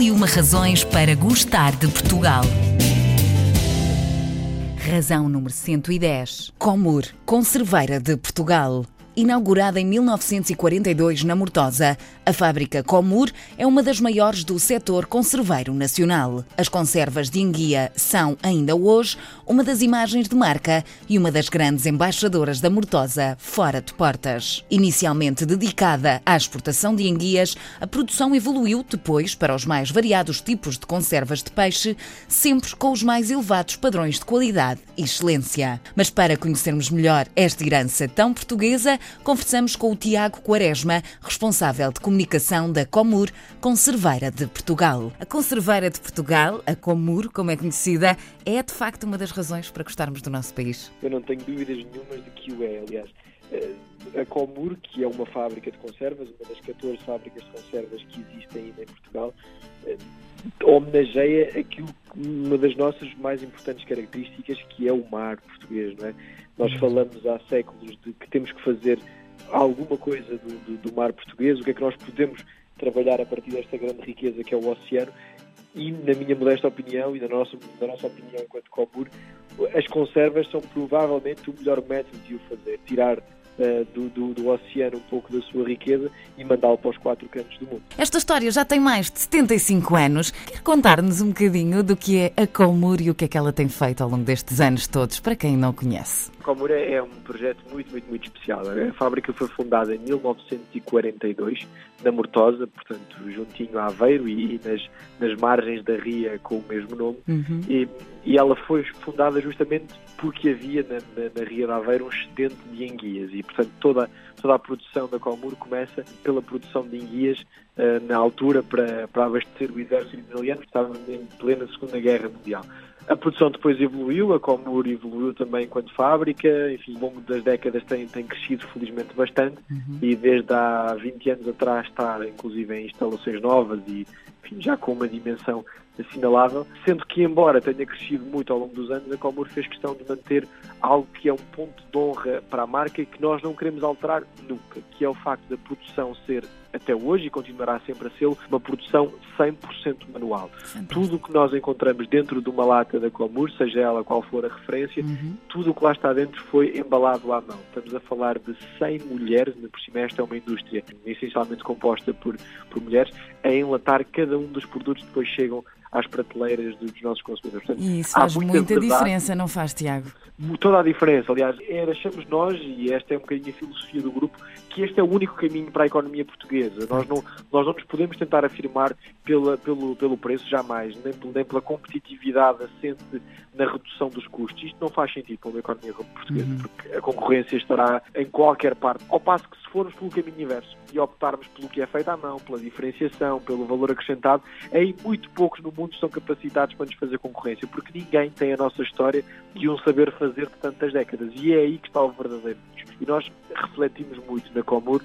Mil e uma razões para gostar de Portugal. Razão número 110. Comur, Conserveira de Portugal. Inaugurada em 1942 na Mortosa, a fábrica Comur é uma das maiores do setor conserveiro nacional. As conservas de enguia são, ainda hoje, uma das imagens de marca e uma das grandes embaixadoras da Mortosa fora de portas. Inicialmente dedicada à exportação de enguias, a produção evoluiu depois para os mais variados tipos de conservas de peixe, sempre com os mais elevados padrões de qualidade e excelência. Mas para conhecermos melhor esta herança tão portuguesa, conversamos com o Tiago Quaresma, responsável de comunicação da Comur, Conserveira de Portugal. A Conserveira de Portugal, a Comur, como é conhecida, é de facto uma das razões para gostarmos do nosso país. Eu não tenho dúvidas nenhumas de que o é, aliás. Eh, a Comur, que é uma fábrica de conservas, uma das 14 fábricas de conservas que existem ainda em Portugal, eh, homenageia aquilo uma das nossas mais importantes características, que é o mar português, não é? Nós falamos há séculos de que temos que fazer alguma coisa do, do, do mar português, o que é que nós podemos trabalhar a partir desta grande riqueza que é o oceano e, na minha modesta opinião e na nossa, na nossa opinião enquanto Comur, as conservas são provavelmente o melhor método de o fazer, tirar uh, do, do, do, oceano um pouco da sua riqueza e mandá-lo para os quatro cantos do mundo. Esta história já tem mais de 75 anos. Quer contar-nos um bocadinho do que é a Comur e o que é que ela tem feito ao longo destes anos todos, para quem não conhece? A Comur é um projeto muito, muito, muito especial. A fábrica foi fundada em 1942, na Mortosa, portanto, juntinho a Aveiro e, e nas, nas margens da ria com o mesmo nome. Uhum. E, e ela foi fundada justamente porque havia na, na, na Ria de Aveiro um excedente de enguias e, portanto, toda, toda a produção da Comur começa pela produção de enguias na altura para, para abastecer o exército italiano que estava em plena Segunda Guerra Mundial. A produção depois evoluiu, a Comur evoluiu também enquanto fábrica, enfim, ao longo das décadas tem, tem crescido felizmente bastante uhum. e desde há 20 anos atrás está inclusive em instalações novas e enfim, já com uma dimensão assinalável, sendo que, embora tenha crescido muito ao longo dos anos, a Comur fez questão de manter algo que é um ponto de honra para a marca e que nós não queremos alterar nunca, que é o facto da produção ser até hoje e continuará sempre a ser uma produção 100% manual. Tudo o que nós encontramos dentro de uma lata da Comur, seja ela qual for a referência, uhum. tudo o que lá está dentro foi embalado à mão. Estamos a falar de 100 mulheres, por cima esta é uma indústria essencialmente composta por, por mulheres, a enlatar cada um dos produtos que depois chegam às prateleiras dos nossos consumidores. Portanto, e isso faz muita, diferença, não faz, Tiago? Toda a diferença. Aliás, era, achamos nós, e esta é um bocadinho a filosofia do grupo, que este é o único caminho para a economia portuguesa. Nós não, nós não nos podemos tentar afirmar pela, pelo, pelo preço, jamais, nem, nem pela competitividade assente na redução dos custos. Isto não faz sentido para uma economia portuguesa, uhum. porque a concorrência estará em qualquer parte. Ao passo que se formos pelo caminho inverso e optarmos pelo que é feito à mão, pela diferenciação, pelo valor acrescentado, aí muito poucos no mundo estão capacitados para nos fazer concorrência, porque ninguém tem a nossa história de um saber fazer de tantas décadas. E é aí que está o verdadeiro E nós refletimos muito na Comur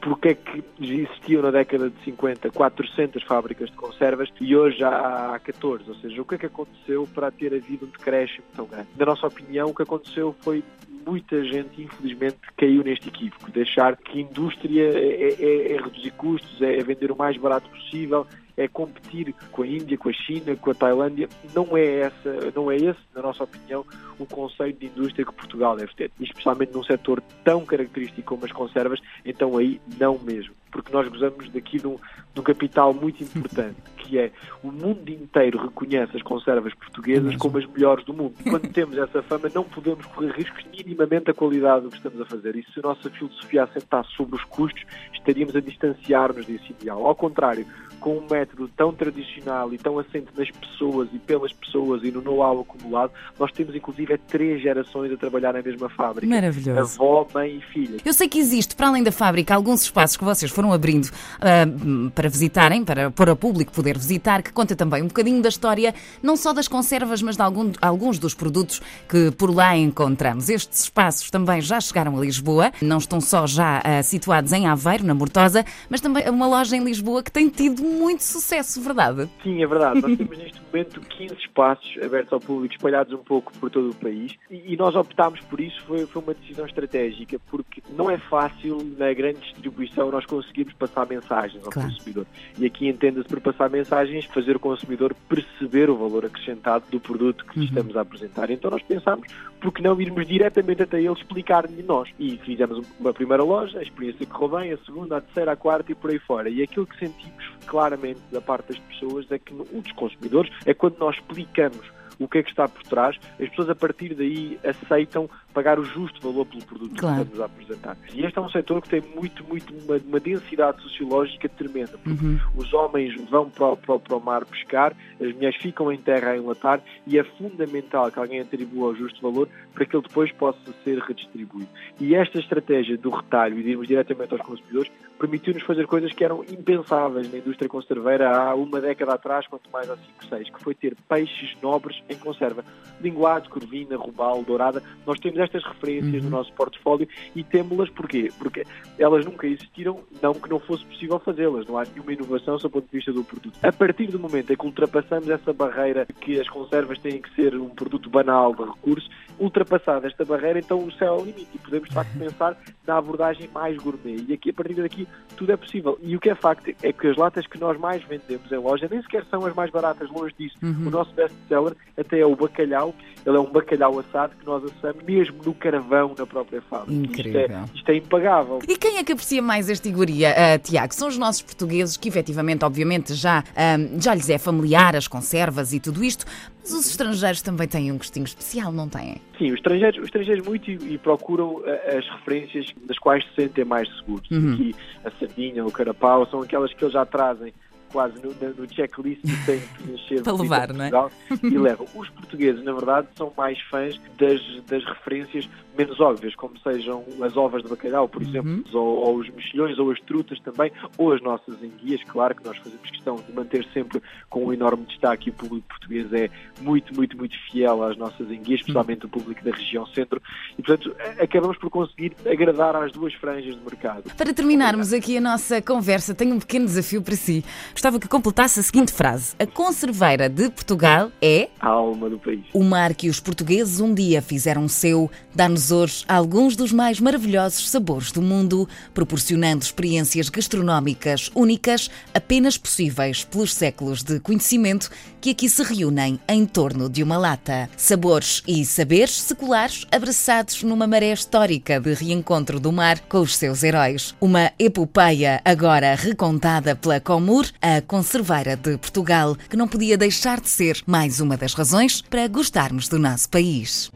porque é que existiam na década de 50 400 fábricas de conservas e hoje há 14? Ou seja, o que é que aconteceu para ter havido um decréscimo tão grande? Na nossa opinião, o que aconteceu foi muita gente, infelizmente, caiu neste equívoco, deixar que indústria é, é, é reduzir custos, é vender o mais barato possível, é competir com a Índia, com a China, com a Tailândia. Não é essa, não é esse, na nossa opinião, o conceito de indústria que Portugal deve ter, especialmente num setor tão característico como as conservas, então aí não mesmo, porque nós gozamos daqui de um, de um capital muito importante, que é o mundo inteiro reconhece as conservas portuguesas como as melhores do mundo. Quando temos essa fama, não podemos correr riscos minimamente a qualidade do que estamos a fazer. E se a nossa filosofia assentasse sobre os custos, estaríamos a distanciar-nos desse ideal. Ao contrário, com um método tão tradicional e tão assente nas pessoas e pelas pessoas e no know-how acumulado, nós temos inclusive três gerações a trabalhar na mesma fábrica. Maravilhoso. Avó, mãe e filha. Eu sei que existe, para além da fábrica, alguns espaços que vocês foram abrindo uh, para visitarem, para, para o público poder visitar, que conta também um bocadinho da história, não só das conservas, mas de algum, alguns dos produtos que por lá encontramos. Estes espaços também já chegaram a Lisboa, não estão só já uh, situados em Aveiro, na Mortosa, mas também uma loja em Lisboa que tem tido muito sucesso, verdade? Sim, é verdade. Nós temos neste momento 15 espaços abertos ao público, espalhados um pouco por todo o país, e, e nós optámos por isso, foi, foi uma decisão estratégica, porque não é fácil na grande distribuição nós conseguirmos passar mensagens ao claro. consumidor. E aqui entenda-se por passar mensagens fazer o consumidor perceber o valor acrescentado do produto que uhum. estamos a apresentar. Então nós pensámos, por que não irmos diretamente até ele explicar-lhe nós? E fizemos uma primeira loja, a experiência correu bem, a segunda, a terceira, a quarta e por aí fora. E aquilo que sentimos claramente da parte das pessoas é que, dos consumidores, é quando nós explicamos o que é que está por trás, as pessoas a partir daí aceitam pagar o justo valor pelo produto claro. que estamos a apresentar. E este é um setor que tem muito, muito, uma, uma densidade sociológica tremenda. Uhum. Os homens vão para, para, para, o mar pescar, as mulheres ficam em terra a enlatar e é fundamental que alguém atribua o justo valor para que ele depois possa ser redistribuído. E esta estratégia do retalho e de irmos diretamente aos consumidores permitiu-nos fazer coisas que eram impensáveis na indústria conserveira há uma década atrás, quanto mais há 5, 6, que foi ter peixes nobres em conserva. Linguado, corvina, robalo, dourada, nós temos estas referências uhum. no nosso portfólio e temos-las porquê? Porque elas nunca existiram, não que não fosse possível fazê-las, não há nenhuma inovação do ponto de vista do produto. A partir do momento em que ultrapassamos essa barreira que as conservas têm que ser um produto banal de recursos, ultrapassada esta barreira, então o céu é o limite e podemos de facto pensar na abordagem mais gourmet. E aqui, a partir daqui, tudo é possível. E o que é facto é que as latas que nós mais vendemos em loja nem sequer são as mais baratas, longe disso. Uhum. O nosso best-seller até é o bacalhau, ele é um bacalhau assado que nós assamos mesmo no caravão na própria fábrica. Incrível. Isto é, isto é, impagável. E quem é que aprecia mais esta iguaria, uh, Tiago? São os nossos portugueses que efetivamente, obviamente, já, uh, já lhes é familiar as conservas e tudo isto, mas os estrangeiros também têm um gostinho especial, não têm? Sim, os estrangeiros, os estrangeiros muito e, e procuram uh, as referências das quais se sentem mais seguros. Uhum. Aqui a sardinha, o carapau, são aquelas que eles já trazem quase no, no checklist e tem que encher para levar, não é? E levam. Os portugueses, na verdade, são mais fãs das, das referências menos óbvias, como sejam as ovas de bacalhau, por exemplo, uhum. ou, ou, os mexilhões, ou as trutas também, ou as nossas enguias, claro que nós fazemos questão de manter sempre com um enorme destaque e o público português é muito, muito, muito fiel às nossas enguias, especialmente o público da região centro, e portanto acabamos por conseguir agradar às duas franjas de mercado. Para terminarmos aqui a nossa conversa, tenho um pequeno desafio para si. Gostava que completasse a seguinte frase: A conserveira de Portugal é a alma do país. O mar que os portugueses um dia fizeram seu dá-nos hoje alguns dos mais maravilhosos sabores do mundo, proporcionando experiências gastronómicas únicas, apenas possíveis pelos séculos de conhecimento que aqui se reúnem em torno de uma lata. Sabores e saberes seculares abraçados numa maré histórica de reencontro do mar com os seus heróis. Uma epopeia agora recontada pela Comur, a conserveira de Portugal, que não podia deixar de ser mais uma das razões para gostarmos do nosso país.